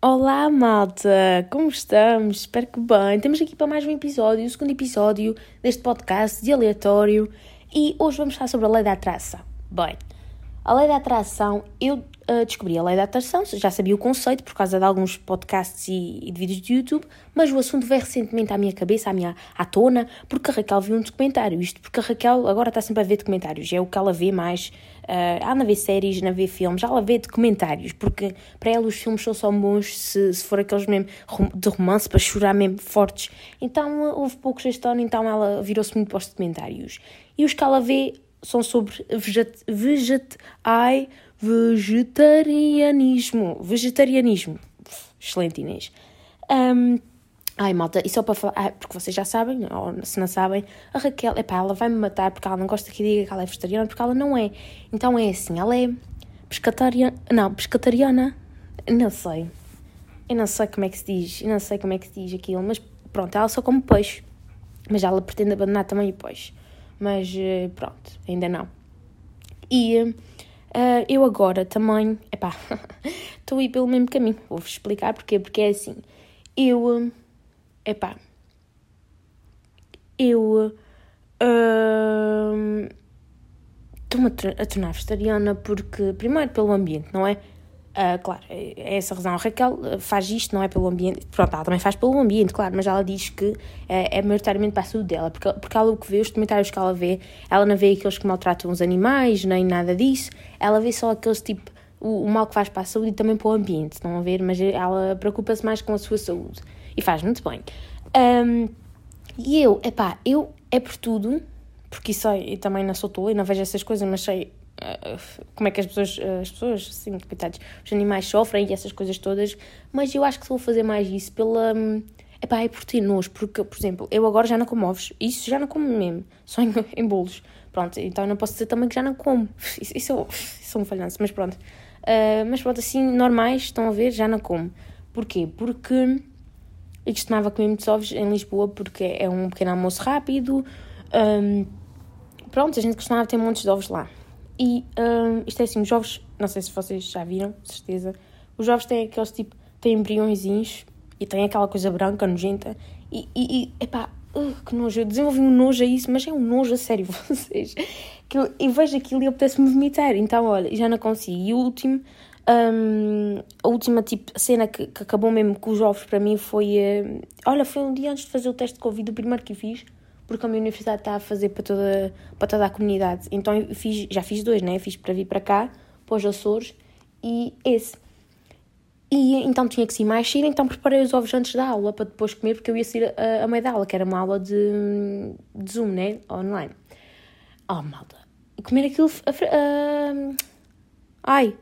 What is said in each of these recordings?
Olá, malta! Como estamos? Espero que bem. Temos aqui para mais um episódio, o segundo episódio deste podcast de aleatório e hoje vamos falar sobre a lei da atração. Bem, a lei da atração, eu uh, descobri a lei da atração, já sabia o conceito por causa de alguns podcasts e, e, de vídeos de YouTube, mas o assunto veio recentemente à minha cabeça, à minha à tona, porque a Raquel viu um documentário. Isto porque a Raquel agora está sempre a ver documentários, é o que ela vê mais. Uh, ela não séries, não vê filmes, ela vê documentários, porque para ela os filmes são só bons se, se for aqueles mesmo de romance para chorar mesmo fortes. Então uh, houve poucos este ano, então ela virou-se muito para os documentários. E os que ela vê são sobre veget, veget, ai, vegetarianismo. Vegetarianismo. Excelente, Inês. Um, ai, malta, e só para falar, ah, porque vocês já sabem, ou se não sabem, a Raquel, epá, ela vai me matar porque ela não gosta que diga que ela é vegetariana, porque ela não é. Então é assim, ela é pescatariana, não, pescatariana, não sei. Eu não sei como é que se diz, eu não sei como é que se diz aquilo, mas pronto, ela só come peixe. Mas ela pretende abandonar também o peixe mas eh, pronto, ainda não. E uh, eu agora também, epá, estou a ir pelo mesmo caminho, vou-vos explicar porquê, porque é assim, eu, epá, eu estou-me uh, a tornar vegetariana porque, primeiro pelo ambiente, não é? Uh, claro, é essa a razão. A Raquel ah, faz isto, não é pelo ambiente. Pronto, ela também faz pelo ambiente, claro, mas ela diz que é, é maioritariamente para a saúde dela, porque, porque ela o que vê, os comentários que ela vê, ela não vê aqueles que maltratam os animais, nem nada disso, ela vê só aqueles tipo, o, o mal que faz para a saúde e também para o ambiente, estão a ver? Mas ela preocupa-se mais com a sua saúde e faz muito bem. Um, e eu, epá, eu é por tudo, porque isso eu também não sou tola e não vejo essas coisas, mas sei como é que as pessoas, as pessoas, sim, coitados, os animais sofrem e essas coisas todas, mas eu acho que vou fazer mais isso pela. Epá, é por ter nojo, porque, por exemplo, eu agora já não como ovos, isso já não como mesmo, só em, em bolos. Pronto, então não posso dizer também que já não como. Isso, isso, isso é um falhanço, mas pronto. Uh, mas pronto, assim, normais, estão a ver, já não como. Porquê? Porque eu costumava comer muitos ovos em Lisboa, porque é um pequeno almoço rápido. Um, pronto, a gente costumava ter montes de ovos lá. E um, isto é assim, os ovos, não sei se vocês já viram, certeza, os ovos têm aqueles tipo, têm embriõezinhos e têm aquela coisa branca, nojenta, e, e, e epá, uh, que nojo, eu desenvolvi um nojo a isso, mas é um nojo a sério, vocês, que eu, eu vejo aquilo e apetece-me vomitar, então olha, já não consigo. E o último, um, a última tipo, cena que, que, acabou mesmo com os ovos para mim foi, uh, olha, foi um dia antes de fazer o teste de Covid, o primeiro que fiz, porque a minha universidade está a fazer para toda, para toda a comunidade. Então eu fiz, já fiz dois, né? Fiz para vir para cá, para os Açores, e esse. E então tinha que ser mais cedo, então preparei os ovos antes da aula para depois comer, porque eu ia sair a, a meio da aula, que era uma aula de, de Zoom, né? Online. Oh, malta. Comer aquilo. Ai,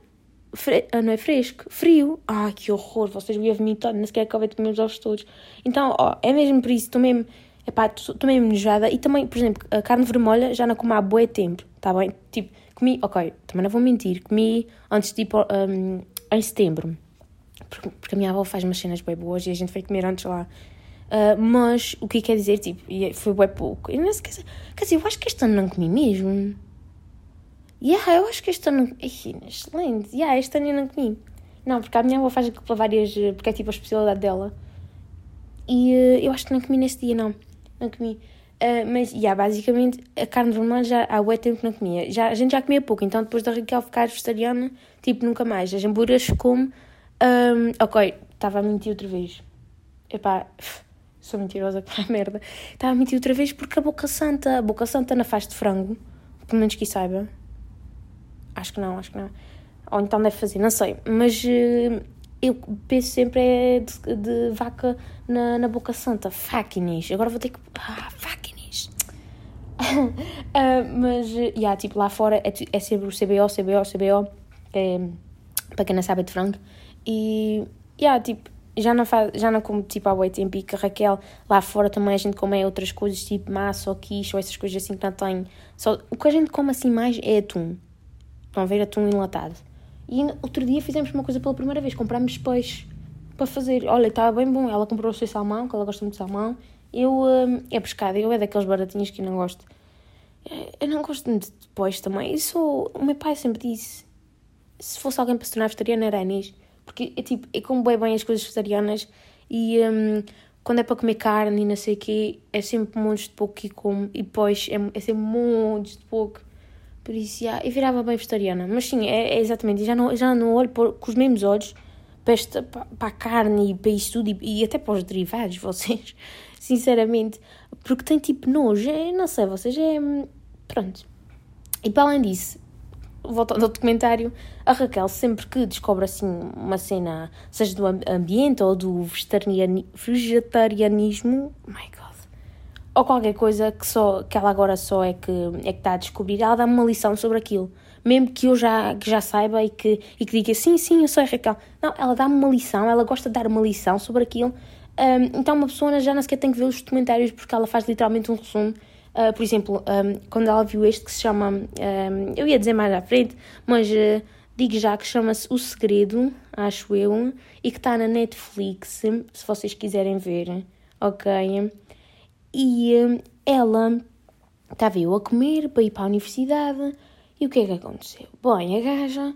Fre... Ah, não é fresco, frio. Ai, que horror, vocês iam vomitar, nem sequer acabei de comer os ovos todos. Então, ó, é mesmo por isso, estou mesmo epá, estou meio enojada. E também, por exemplo, a carne vermelha já não como há bué tempo, tá bem? Tipo, comi, ok, também não vou mentir, comi antes tipo um, em setembro, porque, porque, a minha avó faz umas cenas bem boas e a gente foi comer antes lá. Uh, mas o que quer dizer, tipo, foi bem pouco. Eu não sei, quer dizer, eu acho que este ano não comi mesmo. Yeah, eu acho que este ano. Excelente. Yeah, este ano eu não comi. Não, porque a minha avó faz para várias. Porque é tipo a especialidade dela. E uh, eu acho que não comi nesse dia, não não comi. Uh, mas, yeah, basicamente, a carne vermelha já há muito tempo que não comia. Já, a gente já comia pouco, então depois da Raquel ficar vegetariana, tipo, nunca mais. As hambúrgueres como. Um, ok, estava a mentir outra vez. Epá, sou mentirosa que a merda. Estava a mentir outra vez porque a Boca Santa, a Boca Santa não faz de frango, pelo menos que saiba. Acho que não, acho que não. Ou então deve fazer, não sei. Mas uh, eu penso sempre é de, de vaca na, na boca santa. Faquinis. Agora vou ter que. Ah, faquinis. uh, mas, yeah, tipo, lá fora é, é sempre o CBO, CBO, CBO. É, para quem não sabe, é de frango. E, yeah, tipo, já não, faz, já não como tipo há boi tempo e que Raquel lá fora também a gente come outras coisas tipo massa ou quiche ou essas coisas assim que não tem. Só, o que a gente come assim mais é atum. Estão a ver atum enlatado. E outro dia fizemos uma coisa pela primeira vez, comprámos peixe para fazer. Olha, estava bem bom. Ela comprou o seu salmão, que ela gosta muito de salmão. Eu hum, é pescado, eu é daqueles baratinhos que eu não gosto. Eh, eu não gosto muito de peixe também. Isso, o meu pai sempre disse: se fosse alguém para se tornar vegetariano, era Anis. Porque é tipo, eu como bem bem as coisas vegetarianas e um, quando é para comer carne e não sei o quê, é sempre montes de pouco que como e depois é, é sempre montes de pouco. Por isso, já, eu virava bem vegetariana. Mas sim, é, é exatamente, já não, já não olho por, com os mesmos olhos para, esta, para, para a carne e para isso tudo e, e até para os derivados, vocês, sinceramente. Porque tem tipo nojo, é, não sei, vocês, é. Pronto. E para além disso, voltando ao documentário, a Raquel, sempre que descobre assim uma cena, seja do ambiente ou do vegetarianismo, oh my god, ou qualquer coisa que, só, que ela agora só é que, é que está a descobrir, ela dá-me uma lição sobre aquilo. Mesmo que eu já, que já saiba e que, e que diga sim, sim, eu sou a Raquel. Não, ela dá-me uma lição, ela gosta de dar uma lição sobre aquilo. Um, então uma pessoa já não sequer tem que ver os documentários porque ela faz literalmente um resumo Uh, por exemplo, um, quando ela viu este que se chama, um, eu ia dizer mais à frente, mas uh, digo já que chama-se O Segredo, acho eu, e que está na Netflix, se vocês quiserem ver, ok? E um, ela estava eu a comer para ir para a universidade, e o que é que aconteceu? Bem, a gaja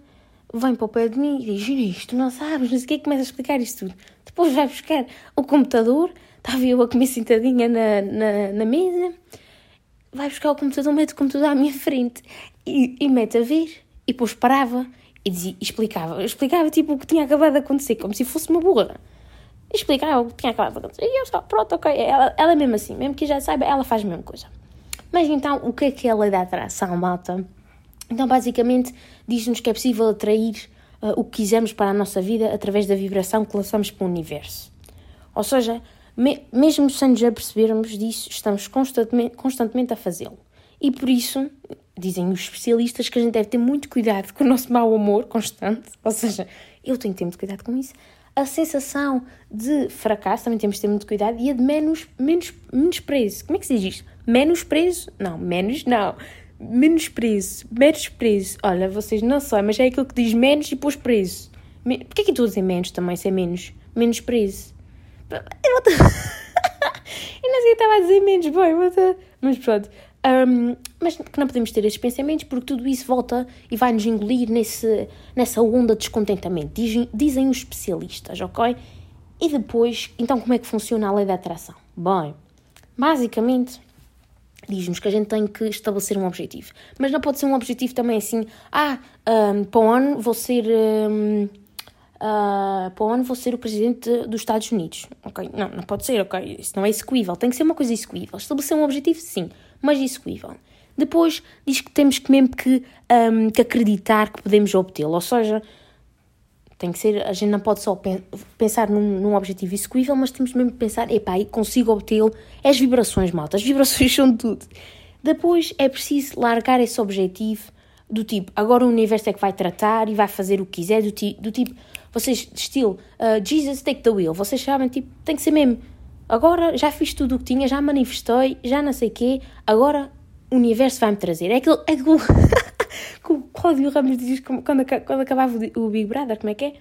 vem para o pé de mim e diz: Inês, tu não sabes, não sei o que, começa a explicar isto tudo. Depois vai buscar o computador, estava eu a comer sentadinha na, na, na mesa vai buscar o computador, mete o computador à minha frente e, e mete a ver. E depois parava e dizia, explicava. Explicava tipo o que tinha acabado de acontecer, como se fosse uma burra. Explicava o que tinha acabado de acontecer. E eu só, pronto, ok. Ela, ela mesmo assim, mesmo que já saiba, ela faz a mesma coisa. Mas então, o que é que é a lei da atração, malta? Então, basicamente, diz-nos que é possível atrair uh, o que quisermos para a nossa vida através da vibração que lançamos para o universo. Ou seja, me, mesmo sem nos apercebermos disso, estamos constantemente, constantemente a fazê-lo. E por isso, dizem os especialistas que a gente deve ter muito cuidado com o nosso mau humor constante, ou seja, eu tenho que ter muito cuidado com isso. A sensação de fracasso também temos que ter muito cuidado e a de menos, menos, menos preso. Como é que se diz isto? Menos preso? Não, menos não. Menos preso, menos preso. Olha, vocês não sabem, mas é aquilo que diz menos e depois preso. Porquê que tu dizer menos também, se é menos? Menos preso. Eu não, eu não sei estava a dizer menos bem, mas pronto. Um, mas que não podemos ter esses pensamentos porque tudo isso volta e vai nos engolir nesse, nessa onda de descontentamento, dizem, dizem os especialistas, ok? E depois, então como é que funciona a lei da atração? Bem, basicamente diz-nos que a gente tem que estabelecer um objetivo, mas não pode ser um objetivo também assim, ah, um, para o ano vou ser. Um, uh, para o ano vou ser o presidente dos Estados Unidos. Ok? Não, não pode ser, ok? Isso não é execuível. Tem que ser uma coisa execuível. Estabelecer um objetivo, sim, mas execuível. Depois diz que temos que mesmo que, um, que acreditar que podemos obtê-lo. Ou seja, tem que ser, a gente não pode só pensar num, num objetivo execuível, mas temos mesmo que pensar, epá, consigo obtê-lo. É as vibrações, malta. As vibrações são de tudo. Depois é preciso largar esse objetivo do tipo, agora o universo é que vai tratar e vai fazer o que quiser, do, ti, do tipo, vocês, estilo, uh, Jesus take the wheel, vocês sabem, tipo, tem que ser mesmo, agora já fiz tudo o que tinha, já manifestei, já não sei o quê, agora o universo vai-me trazer. É aquilo, é aquilo que o Cláudio Ramos diz quando, quando acabava o Big Brother, como é que é?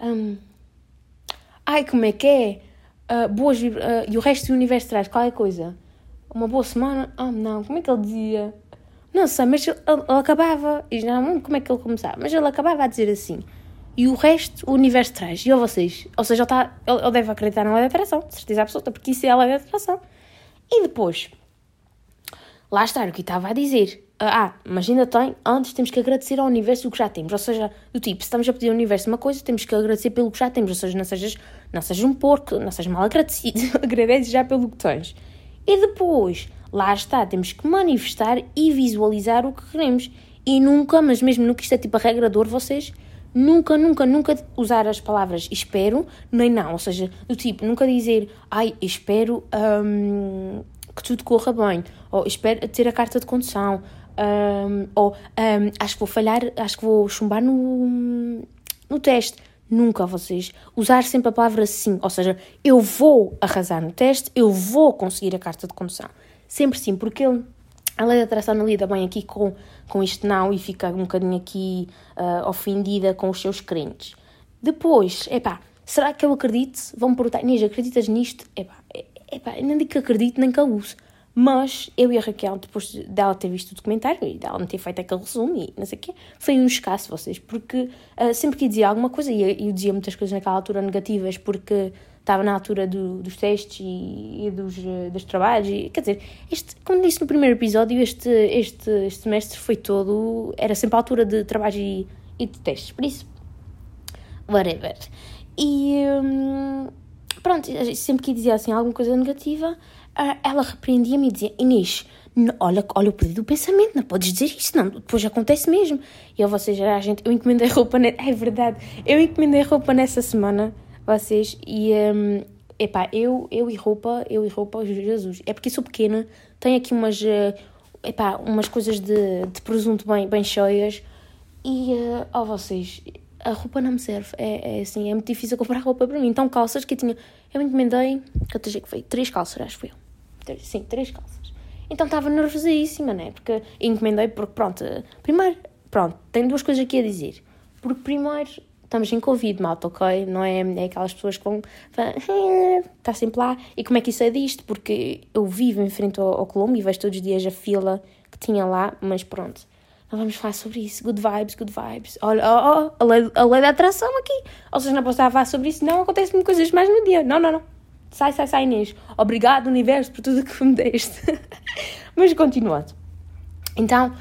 Um, ai, como é que é? Uh, boas, uh, e o resto do universo traz qualquer coisa. Uma boa semana? Ah, oh, não, como é que ele dizia? Não sei, mas ele, ele acabava, e já não como é que ele começava, mas ele acabava a dizer assim. E o resto, o universo traz. E ou vocês, ou seja, ele, está, ele, ele deve acreditar na lei da atração, certeza absoluta, porque isso é a lei da atração. E depois, lá está o que estava a dizer. Ah, mas ainda tem, antes temos que agradecer ao universo o que já temos. Ou seja, do tipo, se estamos a pedir ao universo uma coisa, temos que agradecer pelo que já temos. Ou seja, não sejas, não sejas um porco, não sejas mal agradecido, agradece já pelo que tens. E depois, Lá está, temos que manifestar e visualizar o que queremos. E nunca, mas mesmo no que isto é tipo a regra de ouro, vocês nunca, nunca, nunca usar as palavras espero nem não. Ou seja, do tipo, nunca dizer ai, espero um, que tudo corra bem, ou espero ter a carta de condução, um, ou um, acho que vou falhar, acho que vou chumbar no, no teste. Nunca vocês usar sempre a palavra sim, ou seja, eu vou arrasar no teste, eu vou conseguir a carta de condução. Sempre sim, porque ele, a lei da atração não lida bem aqui com, com isto não e fica um bocadinho aqui uh, ofendida com os seus crentes. Depois, epá, será que eu acredito? Vão-me perguntar, Inês, acreditas nisto? Epá, epá, não digo que acredito nem que eu uso, Mas eu e a Raquel, depois dela ter visto o documentário e dela não ter feito aquele resumo e não sei o quê, foi um escasso vocês, porque uh, sempre que dizia alguma coisa, e eu dizia muitas coisas naquela altura negativas, porque estava na altura do, dos testes e, e dos, dos, trabalhos. E, quer dizer, este, como disse no primeiro episódio, este, este, este semestre foi todo. Era sempre a altura de trabalhos e, e de testes. Por isso, whatever. E hum, pronto, sempre que dizia assim alguma coisa negativa, ela repreendia-me e dizia: Inês, olha, olha o poder do pensamento, não podes dizer isso, não, depois acontece mesmo. E eu, vocês, a gente, eu encomendei roupa, ne... é verdade, eu encomendei roupa nessa semana vocês, e um, epá, eu, eu e roupa, eu e roupa, Jesus, é porque sou pequena, tenho aqui umas, uh, epá, umas coisas de, de presunto bem, bem cheias, e, uh, oh vocês, a roupa não me serve, é, é assim, é muito difícil comprar roupa para mim, então calças que eu tinha, eu encomendei, quantas é que foi? Três calças, acho que foi sim, três calças. Então estava nervosíssima, né? Porque encomendei, porque pronto, primeiro, pronto, tenho duas coisas aqui a dizer. Porque primeiro, estamos em Covid, malta, ok? Não é, é aquelas pessoas que vão. Está sempre lá. E como é que isso é disto? Porque eu vivo em frente ao, ao Colombo e vejo todos os dias a fila que tinha lá, mas pronto. Não vamos falar sobre isso. Good vibes, good vibes. Olha, oh, oh, a, lei, a lei da atração aqui. Ou seja, não posso falar sobre isso. Não acontecem coisas mais no dia. Não, não, não. Sai, sai, sai, Inês. Obrigado, universo, por tudo que me deste. mas continuando. Então,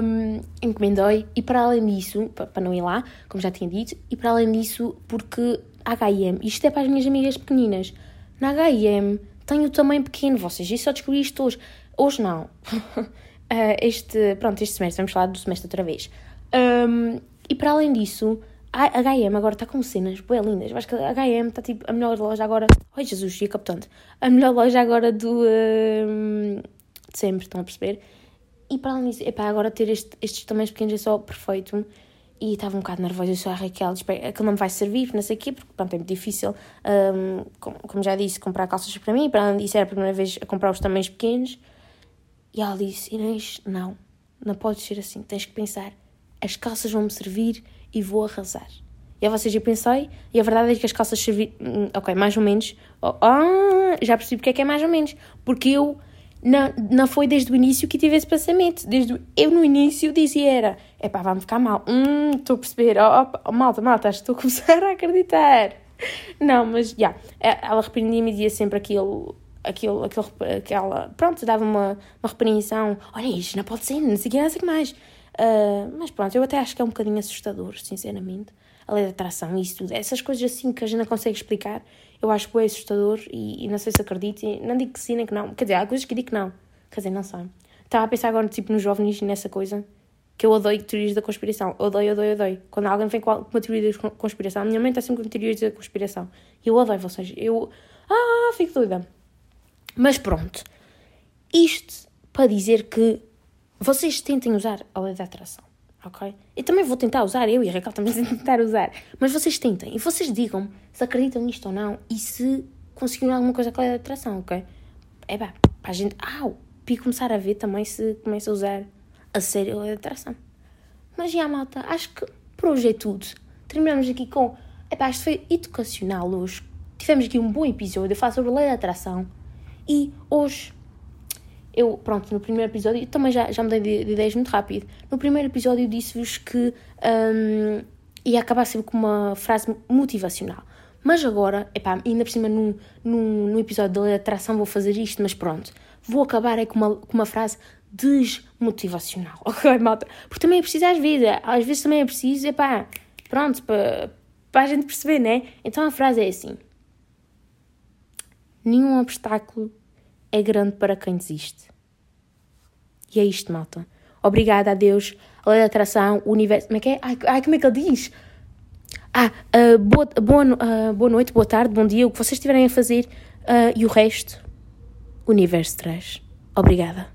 um, encomendei e para além disso, para não ir lá, como já tinha dito, e para além disso, porque H&M, isto é para as minhas amigas pequeninas, na H&M tenho o tamanho pequeno, vocês já só descobri isto hoje. Hoje não. uh, este, pronto, este semestre, vamos falar do semestre outra vez. Um, e para além disso, a H&M agora está com cenas bem lindas. Eu acho que a H&M está tipo a melhor loja agora... Ai Jesus, ia captando. A melhor loja agora do... Uh, de sempre, estão a perceber? E para além disso, epá, agora ter este, estes tamanhos pequenos é só perfeito. E estava um bocado nervosa, eu sou a Raquel, aquilo não me vai servir, não sei o quê, porque pronto, é muito difícil, um, como, já disse, comprar calças para mim. Para além disso, era a primeira vez a comprar os tamanhos pequenos. E ela disse: Inês, não, não pode ser assim, tens que pensar, as calças vão-me servir e vou arrasar. E a vocês eu pensei, e a verdade é que as calças serviram, hum, ok, mais ou menos, oh, oh, já percebi porque é que é mais ou menos, porque eu não, não foi desde o início que tive esse pensamento. Desde eu no início dizia era, é pá, vai-me ficar mal. Hum, estou a perceber. Oh, oh, malta, malta, estou a começar a acreditar. Não, mas já, yeah, ela repreendia-me e dizia sempre aquilo, aquilo, aquilo, aquela, pronto, dava uma, uma repreensão. Olha, isto não pode ser, não sei o que, não sei o que mais. Uh, mas pronto, eu até acho que é um bocadinho assustador, sinceramente. A lei da atração e isso tudo. Essas coisas assim que a gente não consegue explicar eu acho que é assustador e, e não sei se acredito, não digo que sim nem que não, quer dizer, há coisas que digo que não, quer dizer, não sei. Estava a pensar agora, tipo, nos jovens nessa coisa, que eu odeio teorias da conspiração, odeio, odeio, odeio. Quando alguém vem com uma teoria da conspiração, a minha mãe está sempre com teorias da conspiração, e eu odeio vocês, eu, ah, fico doida. Mas pronto, isto para dizer que vocês tentem usar a lei da atração ok? Eu também vou tentar usar, eu e a Raquel também vamos tentar usar. Mas vocês tentem e vocês digam se acreditam nisto ou não e se conseguiram alguma coisa com a atração, ok? É pá, para a gente, au, para começar a ver também se começa a usar a sério a atração. Mas já, malta, acho que por hoje é tudo. Terminamos aqui com. Epá, isto foi educacional hoje. Tivemos aqui um bom episódio a falar sobre a lei da atração. E hoje eu, pronto, no primeiro episódio, também já, já mudei de, de ideias muito rápido. No primeiro episódio disse-vos que um, ia acabar sempre com uma frase motivacional. Mas agora, epá, ainda por cima no, no, no episódio da atração vou fazer isto, mas pronto. Vou acabar é com uma, com uma frase desmotivacional, ok, malta? Porque também é preciso às vezes, às vezes também é preciso, epá, pronto, para, para a gente perceber, né? Então a frase é assim. Nenhum obstáculo é grande para quem desiste. E é isto, malta. Obrigada a Deus, a lei da atração, o universo. Como é que é? Ai, ai como é que ele diz? Ah, uh, boa, boa, uh, boa noite, boa tarde, bom dia, o que vocês estiverem a fazer uh, e o resto, o universo traz. Obrigada.